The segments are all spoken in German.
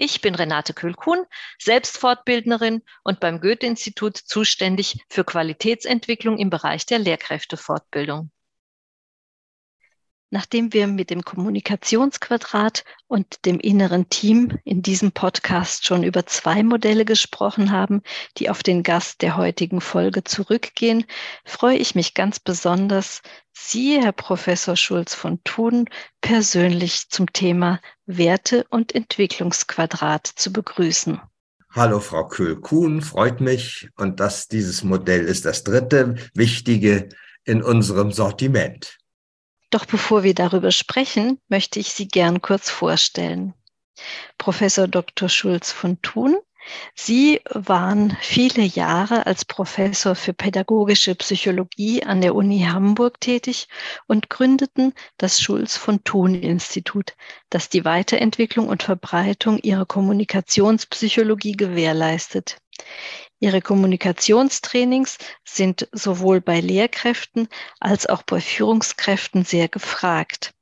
Ich bin Renate Kühl-Kuhn, Selbstfortbildnerin und beim Goethe-Institut zuständig für Qualitätsentwicklung im Bereich der Lehrkräftefortbildung. Nachdem wir mit dem Kommunikationsquadrat und dem inneren Team in diesem Podcast schon über zwei Modelle gesprochen haben, die auf den Gast der heutigen Folge zurückgehen, freue ich mich ganz besonders, Sie, Herr Professor Schulz von Thun, persönlich zum Thema Werte- und Entwicklungsquadrat zu begrüßen. Hallo, Frau Köhl-Kuhn, freut mich. Und das, dieses Modell ist das dritte wichtige in unserem Sortiment. Doch bevor wir darüber sprechen, möchte ich Sie gern kurz vorstellen. Professor Dr. Schulz von Thun. Sie waren viele Jahre als Professor für pädagogische Psychologie an der Uni Hamburg tätig und gründeten das Schulz von Thun Institut, das die Weiterentwicklung und Verbreitung ihrer Kommunikationspsychologie gewährleistet. Ihre Kommunikationstrainings sind sowohl bei Lehrkräften als auch bei Führungskräften sehr gefragt.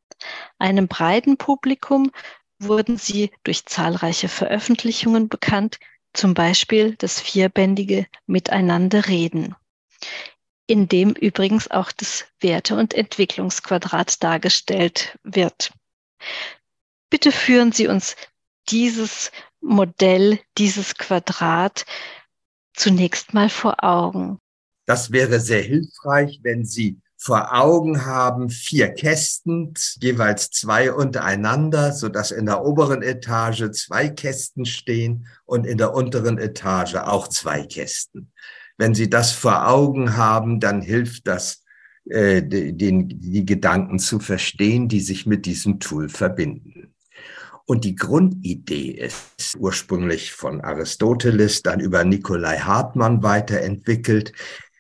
Einem breiten Publikum wurden sie durch zahlreiche Veröffentlichungen bekannt, zum Beispiel das vierbändige Miteinander reden, in dem übrigens auch das Werte- und Entwicklungsquadrat dargestellt wird. Bitte führen Sie uns dieses Modell, dieses Quadrat zunächst mal vor Augen. Das wäre sehr hilfreich, wenn Sie vor Augen haben vier Kästen, jeweils zwei untereinander, so dass in der oberen Etage zwei Kästen stehen und in der unteren Etage auch zwei Kästen. Wenn Sie das vor Augen haben, dann hilft das, äh, den, die Gedanken zu verstehen, die sich mit diesem Tool verbinden. Und die Grundidee ist ursprünglich von Aristoteles, dann über Nikolai Hartmann weiterentwickelt.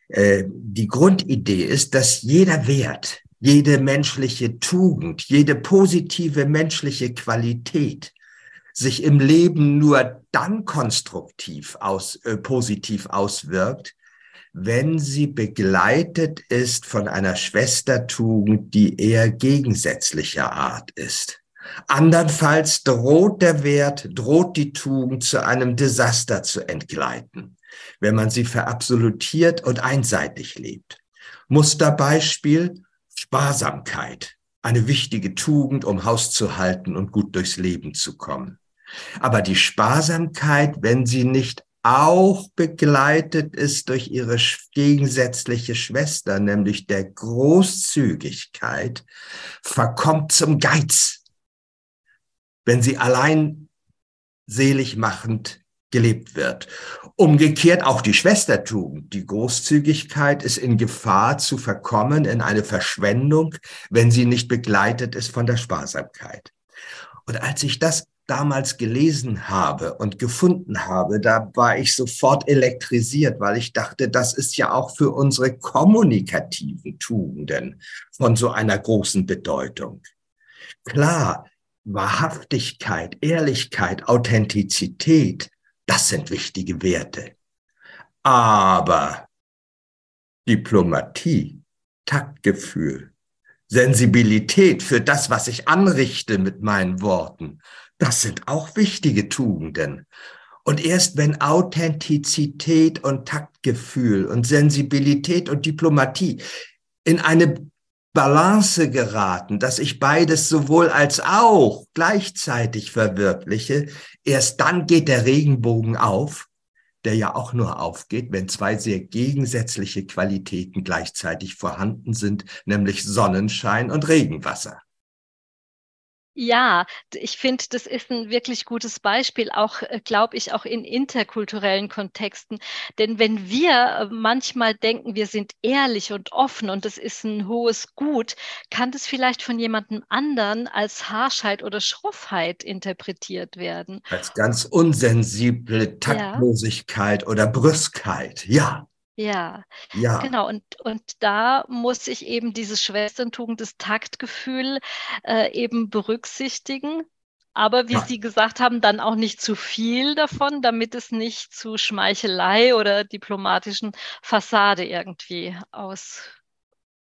Äh, die Grundidee ist, dass jeder Wert, jede menschliche Tugend, jede positive menschliche Qualität sich im Leben nur dann konstruktiv aus, äh, positiv auswirkt, wenn sie begleitet ist von einer Schwestertugend, die eher gegensätzlicher Art ist. Andernfalls droht der Wert, droht die Tugend zu einem Desaster zu entgleiten, wenn man sie verabsolutiert und einseitig lebt. Musterbeispiel Sparsamkeit, eine wichtige Tugend, um Haus zu halten und gut durchs Leben zu kommen. Aber die Sparsamkeit, wenn sie nicht auch begleitet ist durch ihre gegensätzliche Schwester, nämlich der Großzügigkeit, verkommt zum Geiz wenn sie allein selig machend gelebt wird. Umgekehrt auch die Schwestertugend, die Großzügigkeit ist in Gefahr zu verkommen in eine Verschwendung, wenn sie nicht begleitet ist von der Sparsamkeit. Und als ich das damals gelesen habe und gefunden habe, da war ich sofort elektrisiert, weil ich dachte, das ist ja auch für unsere kommunikativen Tugenden von so einer großen Bedeutung. Klar, Wahrhaftigkeit, Ehrlichkeit, Authentizität, das sind wichtige Werte. Aber Diplomatie, Taktgefühl, Sensibilität für das, was ich anrichte mit meinen Worten, das sind auch wichtige Tugenden. Und erst wenn Authentizität und Taktgefühl und Sensibilität und Diplomatie in eine Balance geraten, dass ich beides sowohl als auch gleichzeitig verwirkliche, erst dann geht der Regenbogen auf, der ja auch nur aufgeht, wenn zwei sehr gegensätzliche Qualitäten gleichzeitig vorhanden sind, nämlich Sonnenschein und Regenwasser. Ja, ich finde, das ist ein wirklich gutes Beispiel, auch, äh, glaube ich, auch in interkulturellen Kontexten. Denn wenn wir äh, manchmal denken, wir sind ehrlich und offen und das ist ein hohes Gut, kann das vielleicht von jemandem anderen als Harschheit oder Schroffheit interpretiert werden. Als ganz unsensible Taktlosigkeit ja. oder Brüskheit, ja. Ja, ja. genau. Und, und da muss ich eben diese Schwesterntugend, das Taktgefühl äh, eben berücksichtigen. Aber wie ja. Sie gesagt haben, dann auch nicht zu viel davon, damit es nicht zu Schmeichelei oder diplomatischen Fassade irgendwie aus,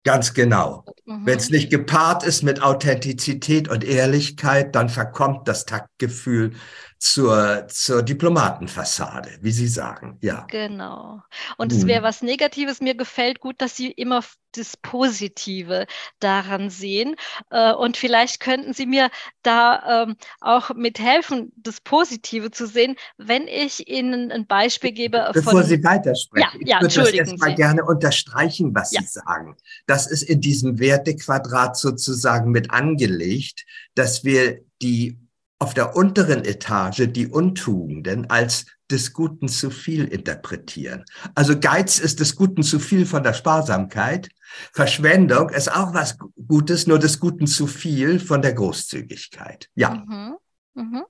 Ganz genau. Mhm. Wenn es nicht gepaart ist mit Authentizität und Ehrlichkeit, dann verkommt das Taktgefühl zur, zur Diplomatenfassade, wie Sie sagen. Ja. Genau. Und es wäre was Negatives. Mir gefällt gut, dass Sie immer das Positive daran sehen. Äh, und vielleicht könnten Sie mir da ähm, auch mithelfen, das Positive zu sehen, wenn ich Ihnen ein Beispiel gebe. Bevor von, Sie weitersprechen, ja, ich ja, würde das erstmal gerne unterstreichen, was ja. Sie sagen. Das ist in diesem Wertequadrat sozusagen mit angelegt, dass wir die auf der unteren Etage die Untugenden als des Guten zu viel interpretieren. Also Geiz ist des Guten zu viel von der Sparsamkeit. Verschwendung ist auch was Gutes, nur des Guten zu viel von der Großzügigkeit. Ja. Mhm. Mhm.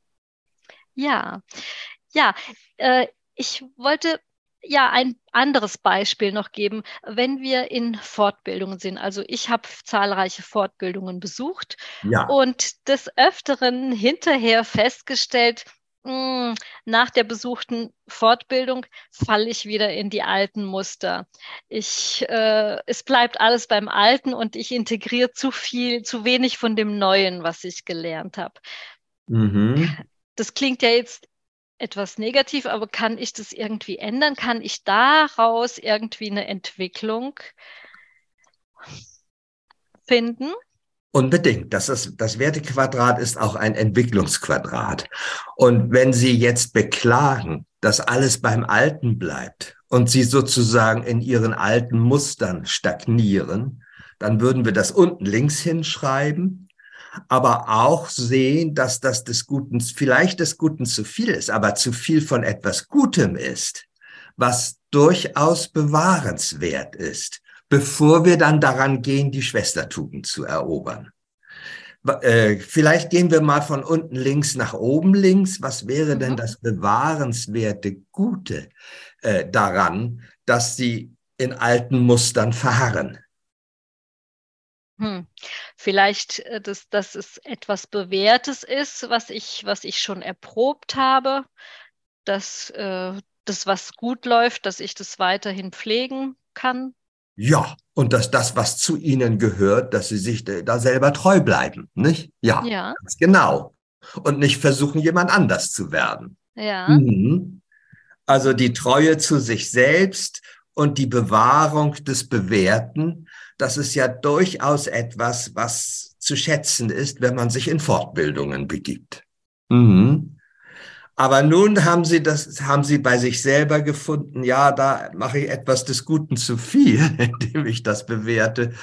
Ja, ja. Äh, ich wollte ja ein anderes Beispiel noch geben, wenn wir in Fortbildungen sind. Also ich habe zahlreiche Fortbildungen besucht ja. und des Öfteren hinterher festgestellt, mh, hm, nach der besuchten Fortbildung falle ich wieder in die alten Muster. Ich, äh, es bleibt alles beim Alten und ich integriere zu viel, zu wenig von dem Neuen, was ich gelernt habe. Mhm. Das klingt ja jetzt etwas negativ, aber kann ich das irgendwie ändern? Kann ich daraus irgendwie eine Entwicklung finden? Unbedingt. Das, ist, das Wertequadrat ist auch ein Entwicklungsquadrat. Und wenn Sie jetzt beklagen, dass alles beim Alten bleibt und Sie sozusagen in Ihren alten Mustern stagnieren, dann würden wir das unten links hinschreiben aber auch sehen, dass das des Guten, vielleicht des Guten zu viel ist, aber zu viel von etwas Gutem ist, was durchaus bewahrenswert ist, bevor wir dann daran gehen, die Schwestertugend zu erobern. Äh, vielleicht gehen wir mal von unten links nach oben links. Was wäre denn mhm. das bewahrenswerte Gute äh, daran, dass sie in alten Mustern verharren? Hm. Vielleicht, äh, dass, dass es etwas Bewährtes ist, was ich, was ich schon erprobt habe, dass äh, das, was gut läuft, dass ich das weiterhin pflegen kann. Ja, und dass das, was zu ihnen gehört, dass sie sich da selber treu bleiben, nicht? Ja, ja. ganz genau. Und nicht versuchen, jemand anders zu werden. Ja. Mhm. Also die Treue zu sich selbst und die Bewahrung des Bewährten das ist ja durchaus etwas, was zu schätzen ist, wenn man sich in Fortbildungen begibt. Mhm. Aber nun haben sie das, haben sie bei sich selber gefunden, ja, da mache ich etwas des Guten zu viel, indem ich das bewerte,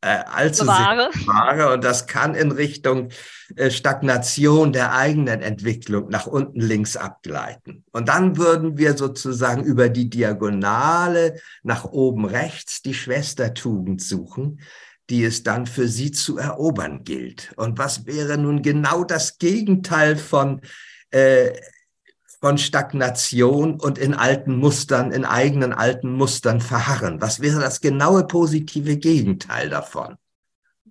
äh, allzu bewahre. sehr Und das kann in Richtung äh, Stagnation der eigenen Entwicklung nach unten links abgleiten. Und dann würden wir sozusagen über die Diagonale nach oben rechts die Schwestertugend suchen, die es dann für sie zu erobern gilt. Und was wäre nun genau das Gegenteil von äh, von Stagnation und in alten Mustern, in eigenen alten Mustern verharren. Was wäre das genaue positive Gegenteil davon?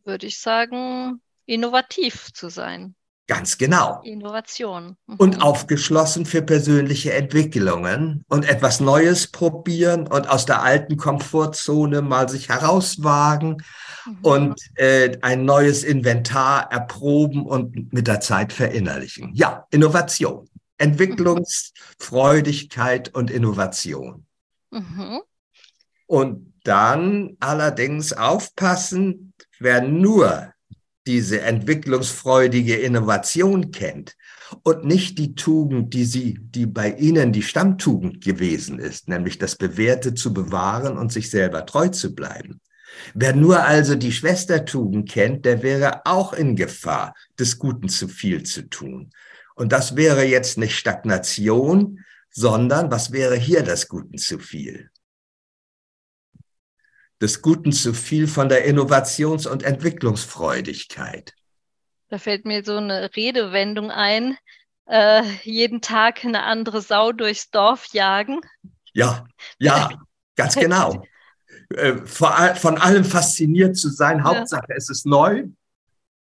Würde ich sagen, innovativ zu sein. Ganz genau. Innovation. Mhm. Und aufgeschlossen für persönliche Entwicklungen und etwas Neues probieren und aus der alten Komfortzone mal sich herauswagen mhm. und äh, ein neues Inventar erproben und mit der Zeit verinnerlichen. Ja, Innovation. Entwicklungsfreudigkeit und Innovation. Mhm. Und dann allerdings aufpassen, wer nur diese entwicklungsfreudige Innovation kennt und nicht die Tugend, die sie, die bei ihnen die Stammtugend gewesen ist, nämlich das Bewährte zu bewahren und sich selber treu zu bleiben. Wer nur also die Schwestertugend kennt, der wäre auch in Gefahr, des Guten zu viel zu tun. Und das wäre jetzt nicht Stagnation, sondern was wäre hier das Guten zu viel? Des Guten zu viel von der Innovations- und Entwicklungsfreudigkeit. Da fällt mir so eine Redewendung ein, äh, jeden Tag eine andere Sau durchs Dorf jagen. Ja, ja, Ganz genau. Äh, von allem fasziniert zu sein, Hauptsache ja. es ist neu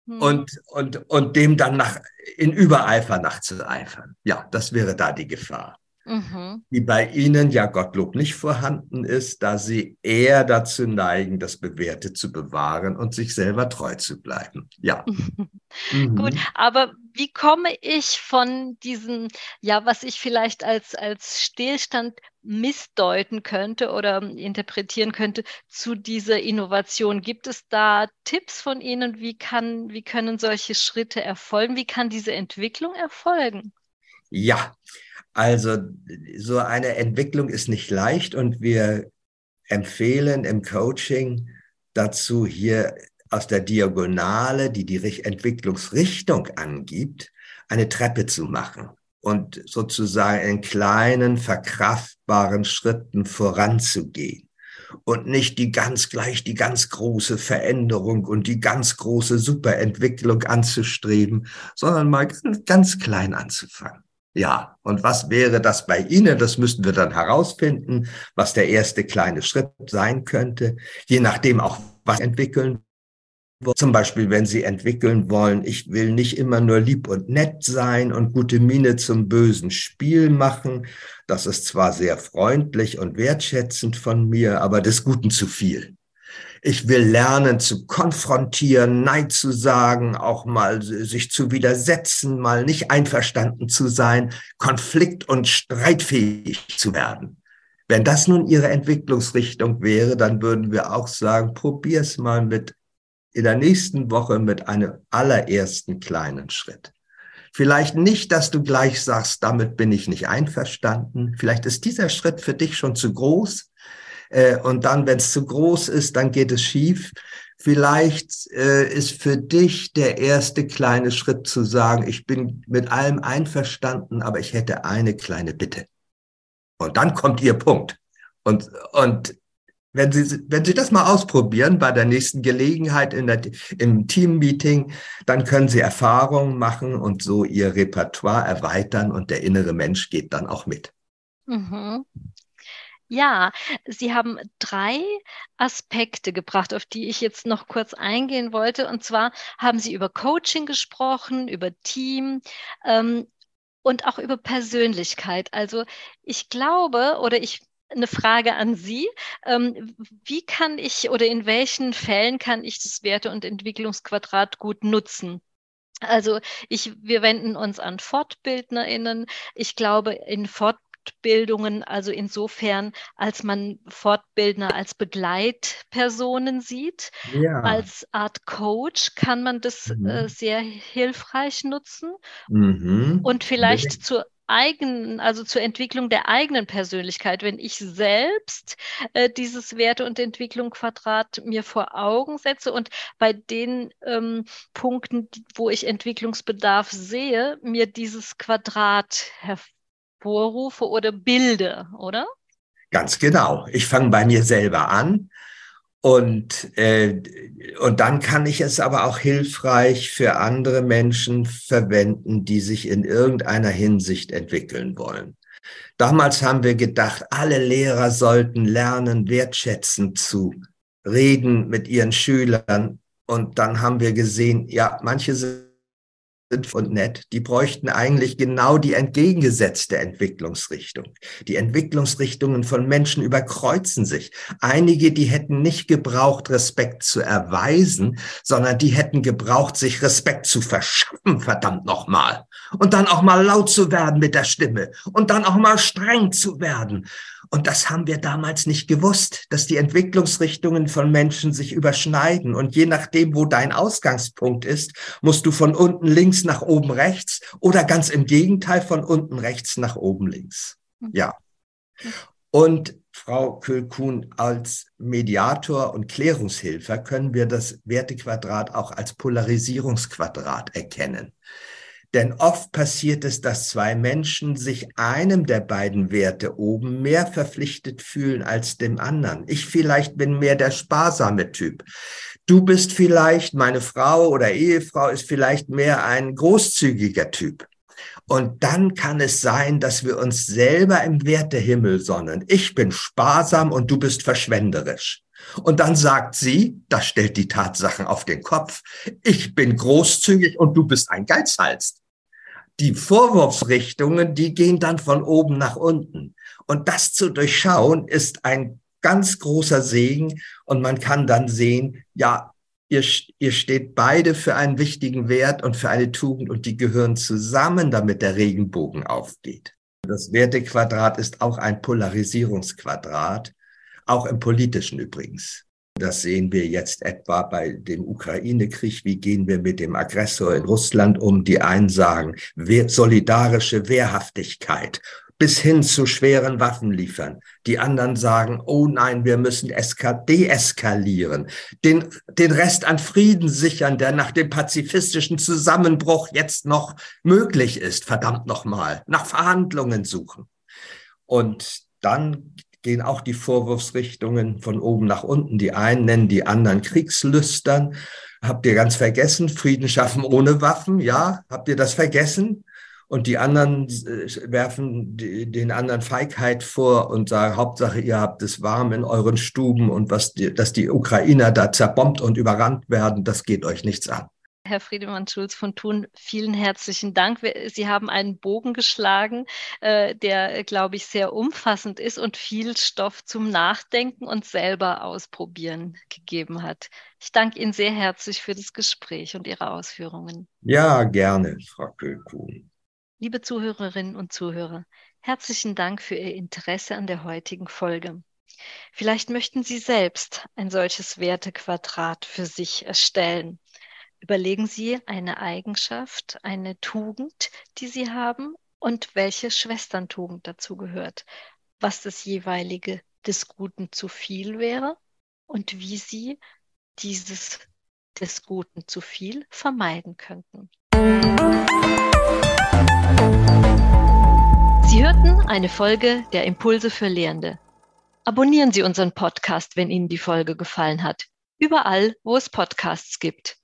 hm. und, und, und dem dann nach, in Übereifer nachzueifern. Ja, das wäre da die Gefahr. Mhm. Die bei Ihnen ja Gottlob nicht vorhanden ist, da Sie eher dazu neigen, das Bewährte zu bewahren und sich selber treu zu bleiben. Ja. mhm. Gut, aber wie komme ich von diesem, ja, was ich vielleicht als, als Stillstand missdeuten könnte oder interpretieren könnte, zu dieser Innovation? Gibt es da Tipps von Ihnen? Wie, kann, wie können solche Schritte erfolgen? Wie kann diese Entwicklung erfolgen? Ja, also so eine Entwicklung ist nicht leicht und wir empfehlen im Coaching dazu hier aus der Diagonale, die die Entwicklungsrichtung angibt, eine Treppe zu machen und sozusagen in kleinen, verkraftbaren Schritten voranzugehen und nicht die ganz gleich die ganz große Veränderung und die ganz große Superentwicklung anzustreben, sondern mal ganz, klein anzufangen. Ja, und was wäre das bei Ihnen? Das müssten wir dann herausfinden, was der erste kleine Schritt sein könnte, je nachdem auch was entwickeln. Zum Beispiel, wenn Sie entwickeln wollen, ich will nicht immer nur lieb und nett sein und gute Miene zum bösen Spiel machen. Das ist zwar sehr freundlich und wertschätzend von mir, aber des Guten zu viel. Ich will lernen zu konfrontieren, Nein zu sagen, auch mal sich zu widersetzen, mal nicht einverstanden zu sein, konflikt- und streitfähig zu werden. Wenn das nun Ihre Entwicklungsrichtung wäre, dann würden wir auch sagen, probier's mal mit in der nächsten Woche mit einem allerersten kleinen Schritt. Vielleicht nicht, dass du gleich sagst, damit bin ich nicht einverstanden. Vielleicht ist dieser Schritt für dich schon zu groß. Äh, und dann, wenn es zu groß ist, dann geht es schief. Vielleicht äh, ist für dich der erste kleine Schritt zu sagen, ich bin mit allem einverstanden, aber ich hätte eine kleine Bitte. Und dann kommt ihr Punkt. Und, und wenn Sie, wenn Sie das mal ausprobieren bei der nächsten Gelegenheit in der, im Teammeeting, dann können Sie Erfahrungen machen und so Ihr Repertoire erweitern und der innere Mensch geht dann auch mit. Mhm. Ja, Sie haben drei Aspekte gebracht, auf die ich jetzt noch kurz eingehen wollte. Und zwar haben Sie über Coaching gesprochen, über Team ähm, und auch über Persönlichkeit. Also ich glaube oder ich eine Frage an Sie. Ähm, wie kann ich oder in welchen Fällen kann ich das Werte- und Entwicklungsquadrat gut nutzen? Also ich, wir wenden uns an FortbildnerInnen. Ich glaube, in Fortbildungen also insofern, als man Fortbildner als Begleitpersonen sieht, ja. als Art Coach kann man das mhm. äh, sehr hilfreich nutzen mhm. und vielleicht zur eigenen, also zur Entwicklung der eigenen Persönlichkeit, wenn ich selbst äh, dieses Werte- und Entwicklung-Quadrat mir vor Augen setze und bei den ähm, Punkten, wo ich Entwicklungsbedarf sehe, mir dieses Quadrat hervorrufe oder bilde, oder? Ganz genau. Ich fange bei mir selber an und, äh, und dann kann ich es aber auch hilfreich für andere Menschen verwenden, die sich in irgendeiner Hinsicht entwickeln wollen. Damals haben wir gedacht, alle Lehrer sollten lernen, wertschätzend zu reden mit ihren Schülern. Und dann haben wir gesehen, ja, manche sind und nett, die bräuchten eigentlich genau die entgegengesetzte Entwicklungsrichtung. Die Entwicklungsrichtungen von Menschen überkreuzen sich. Einige, die hätten nicht gebraucht, Respekt zu erweisen, sondern die hätten gebraucht, sich Respekt zu verschaffen, verdammt nochmal. Und dann auch mal laut zu werden mit der Stimme und dann auch mal streng zu werden. Und das haben wir damals nicht gewusst, dass die Entwicklungsrichtungen von Menschen sich überschneiden. Und je nachdem, wo dein Ausgangspunkt ist, musst du von unten links nach oben rechts oder ganz im Gegenteil von unten rechts nach oben links. Mhm. Ja. Und Frau Kühl-Kuhn, als Mediator und Klärungshilfer können wir das Wertequadrat auch als Polarisierungsquadrat erkennen. Denn oft passiert es, dass zwei Menschen sich einem der beiden Werte oben mehr verpflichtet fühlen als dem anderen. Ich vielleicht bin mehr der sparsame Typ. Du bist vielleicht, meine Frau oder Ehefrau ist vielleicht mehr ein großzügiger Typ. Und dann kann es sein, dass wir uns selber im Wertehimmel sonnen. Ich bin sparsam und du bist verschwenderisch. Und dann sagt sie, das stellt die Tatsachen auf den Kopf, ich bin großzügig und du bist ein Geizhals. Die Vorwurfsrichtungen, die gehen dann von oben nach unten. Und das zu durchschauen ist ein ganz großer Segen und man kann dann sehen, ja, ihr, ihr steht beide für einen wichtigen Wert und für eine Tugend und die gehören zusammen, damit der Regenbogen aufgeht. Das Wertequadrat ist auch ein Polarisierungsquadrat, auch im politischen übrigens. Das sehen wir jetzt etwa bei dem Ukraine-Krieg. Wie gehen wir mit dem Aggressor in Russland um? Die einen sagen solidarische Wehrhaftigkeit bis hin zu schweren Waffen liefern. Die anderen sagen, oh nein, wir müssen deeskalieren, den, den Rest an Frieden sichern, der nach dem pazifistischen Zusammenbruch jetzt noch möglich ist. Verdammt nochmal, nach Verhandlungen suchen. Und dann gehen auch die Vorwurfsrichtungen von oben nach unten. Die einen nennen die anderen Kriegslüstern. Habt ihr ganz vergessen? Frieden schaffen ohne Waffen? Ja, habt ihr das vergessen? und die anderen äh, werfen den anderen Feigheit vor und sagen, Hauptsache, ihr habt es warm in euren Stuben und was dass die Ukrainer da zerbombt und überrannt werden, das geht euch nichts an. Herr Friedemann Schulz von Thun, vielen herzlichen Dank. Sie haben einen Bogen geschlagen, äh, der, glaube ich, sehr umfassend ist und viel Stoff zum Nachdenken und selber ausprobieren gegeben hat. Ich danke Ihnen sehr herzlich für das Gespräch und Ihre Ausführungen. Ja, gerne, Frau Kökuhn. Liebe Zuhörerinnen und Zuhörer, herzlichen Dank für Ihr Interesse an der heutigen Folge. Vielleicht möchten Sie selbst ein solches Wertequadrat für sich erstellen. Überlegen Sie eine Eigenschaft, eine Tugend, die Sie haben und welche Schwesterntugend dazu gehört, was das jeweilige des Guten zu viel wäre und wie Sie dieses des Guten zu viel vermeiden könnten. Sie hörten eine Folge der Impulse für Lehrende. Abonnieren Sie unseren Podcast, wenn Ihnen die Folge gefallen hat. Überall, wo es Podcasts gibt.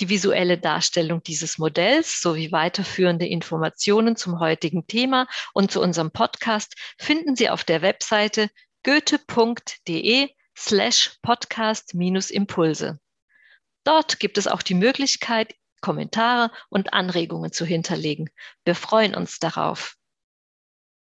Die visuelle Darstellung dieses Modells sowie weiterführende Informationen zum heutigen Thema und zu unserem Podcast finden Sie auf der Webseite goethe.de slash podcast-impulse. Dort gibt es auch die Möglichkeit, Kommentare und Anregungen zu hinterlegen. Wir freuen uns darauf.